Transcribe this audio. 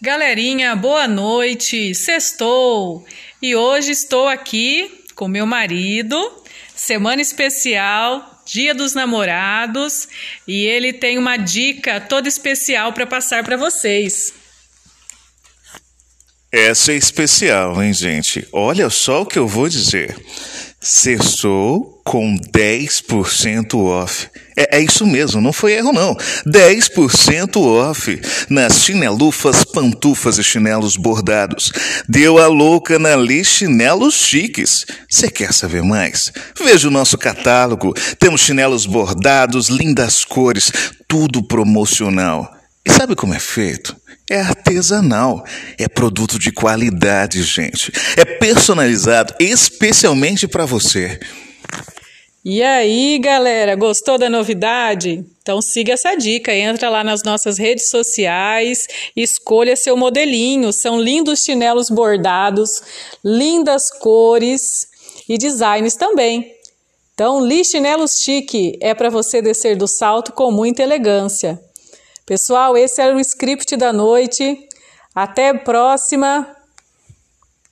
Galerinha, boa noite. Sextou. E hoje estou aqui com meu marido, semana especial, Dia dos Namorados, e ele tem uma dica toda especial para passar para vocês. Essa é especial, hein, gente? Olha só o que eu vou dizer. Sextou com 10% off. É, é, isso mesmo, não foi erro não. 10% off nas chinelufas, pantufas e chinelos bordados. Deu a louca na Li Chinelos Chiques. Você quer saber mais? Veja o nosso catálogo. Temos chinelos bordados, lindas cores, tudo promocional. E sabe como é feito? É artesanal, é produto de qualidade, gente. É personalizado especialmente para você. E aí, galera, gostou da novidade? Então siga essa dica, entra lá nas nossas redes sociais, escolha seu modelinho. São lindos chinelos bordados, lindas cores e designs também. Então, Li Chinelos Chique é para você descer do salto com muita elegância. Pessoal, esse era o script da noite. Até próxima.